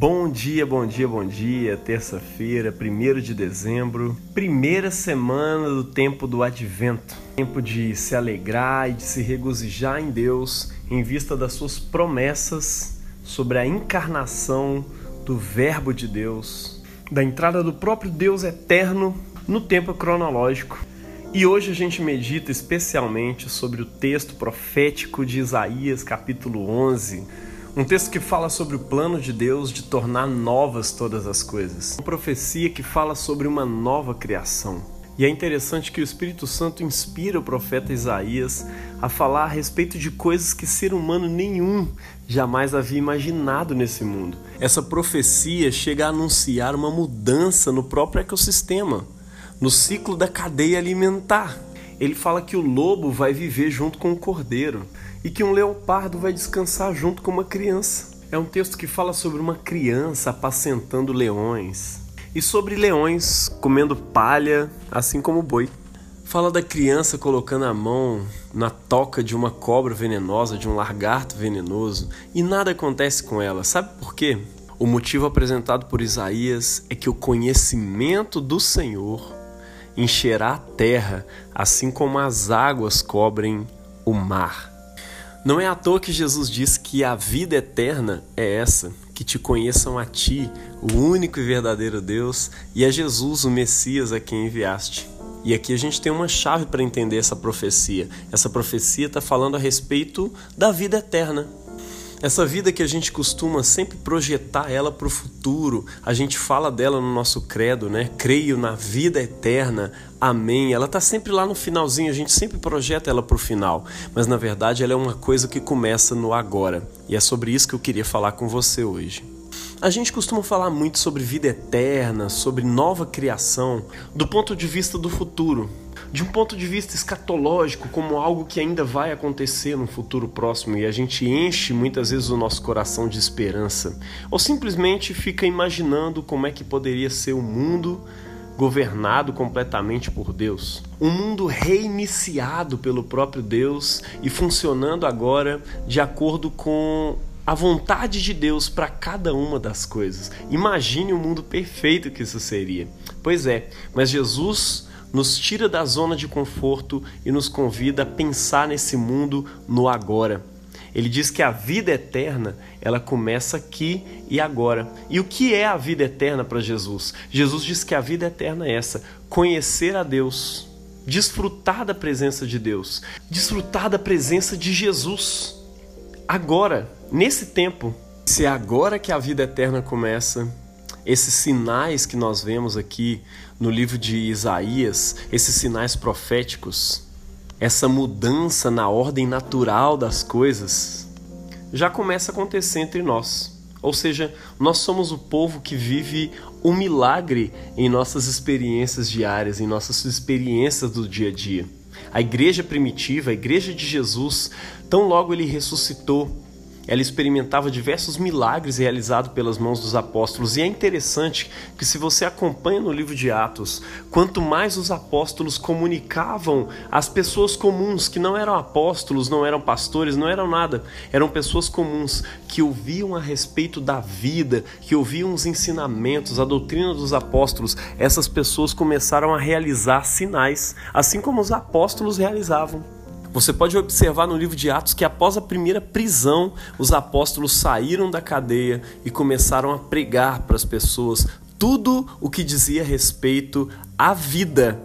Bom dia, bom dia, bom dia. Terça-feira, 1 de dezembro, primeira semana do tempo do advento. Tempo de se alegrar e de se regozijar em Deus em vista das suas promessas sobre a encarnação do Verbo de Deus, da entrada do próprio Deus eterno no tempo cronológico. E hoje a gente medita especialmente sobre o texto profético de Isaías, capítulo 11 um texto que fala sobre o plano de Deus de tornar novas todas as coisas. Uma profecia que fala sobre uma nova criação. E é interessante que o Espírito Santo inspira o profeta Isaías a falar a respeito de coisas que ser humano nenhum jamais havia imaginado nesse mundo. Essa profecia chega a anunciar uma mudança no próprio ecossistema, no ciclo da cadeia alimentar. Ele fala que o lobo vai viver junto com o cordeiro e que um leopardo vai descansar junto com uma criança. É um texto que fala sobre uma criança apacentando leões e sobre leões comendo palha, assim como boi. Fala da criança colocando a mão na toca de uma cobra venenosa, de um lagarto venenoso, e nada acontece com ela. Sabe por quê? O motivo apresentado por Isaías é que o conhecimento do Senhor encherá a terra, assim como as águas cobrem o mar. Não é à toa que Jesus diz que a vida eterna é essa, que te conheçam a ti, o único e verdadeiro Deus, e a Jesus, o Messias, a quem enviaste. E aqui a gente tem uma chave para entender essa profecia. Essa profecia está falando a respeito da vida eterna, essa vida que a gente costuma sempre projetar ela para o futuro, a gente fala dela no nosso credo, né? Creio na vida eterna, amém. Ela está sempre lá no finalzinho, a gente sempre projeta ela para o final, mas na verdade ela é uma coisa que começa no agora. E é sobre isso que eu queria falar com você hoje. A gente costuma falar muito sobre vida eterna, sobre nova criação, do ponto de vista do futuro, de um ponto de vista escatológico, como algo que ainda vai acontecer no futuro próximo e a gente enche muitas vezes o nosso coração de esperança, ou simplesmente fica imaginando como é que poderia ser o mundo governado completamente por Deus. Um mundo reiniciado pelo próprio Deus e funcionando agora de acordo com a vontade de Deus para cada uma das coisas. Imagine o mundo perfeito que isso seria. Pois é, mas Jesus nos tira da zona de conforto e nos convida a pensar nesse mundo no agora. Ele diz que a vida eterna, ela começa aqui e agora. E o que é a vida eterna para Jesus? Jesus diz que a vida eterna é essa: conhecer a Deus, desfrutar da presença de Deus, desfrutar da presença de Jesus. Agora, nesse tempo, se é agora que a vida eterna começa, esses sinais que nós vemos aqui no livro de Isaías, esses sinais proféticos, essa mudança na ordem natural das coisas, já começa a acontecer entre nós. Ou seja, nós somos o povo que vive o milagre em nossas experiências diárias, em nossas experiências do dia a dia. A igreja primitiva, a igreja de Jesus, tão logo ele ressuscitou, ela experimentava diversos milagres realizados pelas mãos dos apóstolos. E é interessante que, se você acompanha no livro de Atos, quanto mais os apóstolos comunicavam às pessoas comuns, que não eram apóstolos, não eram pastores, não eram nada, eram pessoas comuns que ouviam a respeito da vida, que ouviam os ensinamentos, a doutrina dos apóstolos, essas pessoas começaram a realizar sinais, assim como os apóstolos realizavam. Você pode observar no livro de Atos que após a primeira prisão, os apóstolos saíram da cadeia e começaram a pregar para as pessoas tudo o que dizia respeito à vida.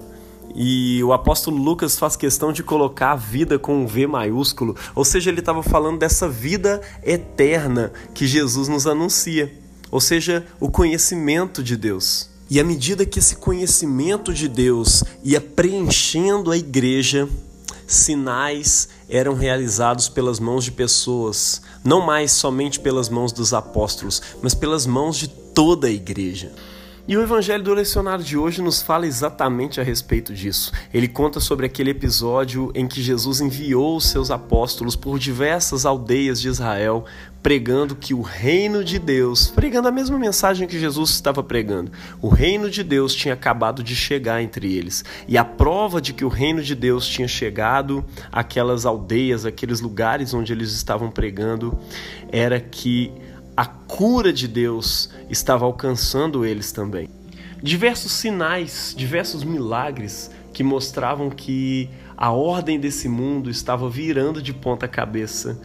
E o apóstolo Lucas faz questão de colocar a vida com um V maiúsculo, ou seja, ele estava falando dessa vida eterna que Jesus nos anuncia, ou seja, o conhecimento de Deus. E à medida que esse conhecimento de Deus ia preenchendo a igreja, sinais eram realizados pelas mãos de pessoas, não mais somente pelas mãos dos apóstolos, mas pelas mãos de toda a igreja. E o evangelho do lecionário de hoje nos fala exatamente a respeito disso. Ele conta sobre aquele episódio em que Jesus enviou seus apóstolos por diversas aldeias de Israel, pregando que o reino de Deus, pregando a mesma mensagem que Jesus estava pregando, o reino de Deus tinha acabado de chegar entre eles. E a prova de que o reino de Deus tinha chegado àquelas aldeias, aqueles lugares onde eles estavam pregando, era que a cura de Deus estava alcançando eles também. Diversos sinais, diversos milagres que mostravam que a ordem desse mundo estava virando de ponta cabeça,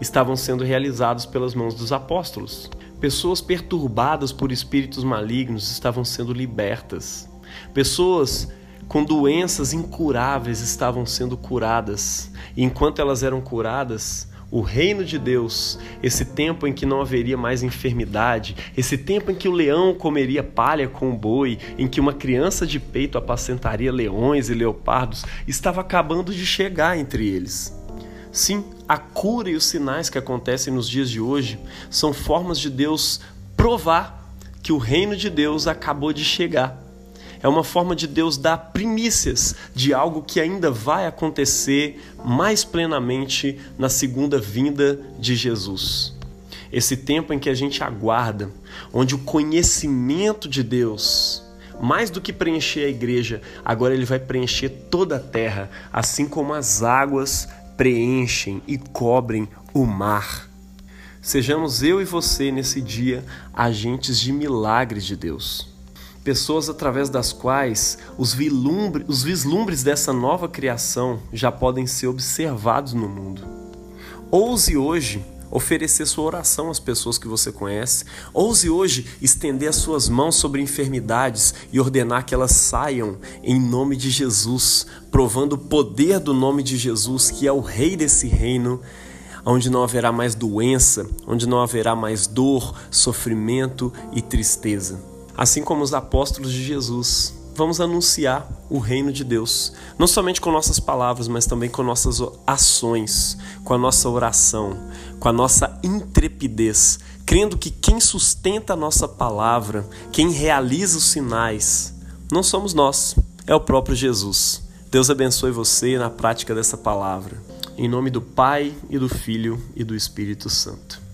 estavam sendo realizados pelas mãos dos apóstolos. Pessoas perturbadas por espíritos malignos estavam sendo libertas. Pessoas com doenças incuráveis estavam sendo curadas. E enquanto elas eram curadas, o reino de Deus, esse tempo em que não haveria mais enfermidade, esse tempo em que o leão comeria palha com o boi, em que uma criança de peito apacentaria leões e leopardos, estava acabando de chegar entre eles. Sim, a cura e os sinais que acontecem nos dias de hoje são formas de Deus provar que o reino de Deus acabou de chegar é uma forma de Deus dar primícias de algo que ainda vai acontecer mais plenamente na segunda vinda de Jesus. Esse tempo em que a gente aguarda, onde o conhecimento de Deus, mais do que preencher a igreja, agora ele vai preencher toda a terra, assim como as águas preenchem e cobrem o mar. Sejamos eu e você nesse dia agentes de milagres de Deus pessoas através das quais os, vilumbre, os vislumbres dessa nova criação já podem ser observados no mundo. Ouse hoje oferecer sua oração às pessoas que você conhece. Ouse hoje estender as suas mãos sobre enfermidades e ordenar que elas saiam em nome de Jesus, provando o poder do nome de Jesus, que é o Rei desse reino, onde não haverá mais doença, onde não haverá mais dor, sofrimento e tristeza assim como os apóstolos de Jesus, vamos anunciar o reino de Deus, não somente com nossas palavras, mas também com nossas ações, com a nossa oração, com a nossa intrepidez, crendo que quem sustenta a nossa palavra, quem realiza os sinais, não somos nós, é o próprio Jesus. Deus abençoe você na prática dessa palavra. Em nome do Pai e do Filho e do Espírito Santo.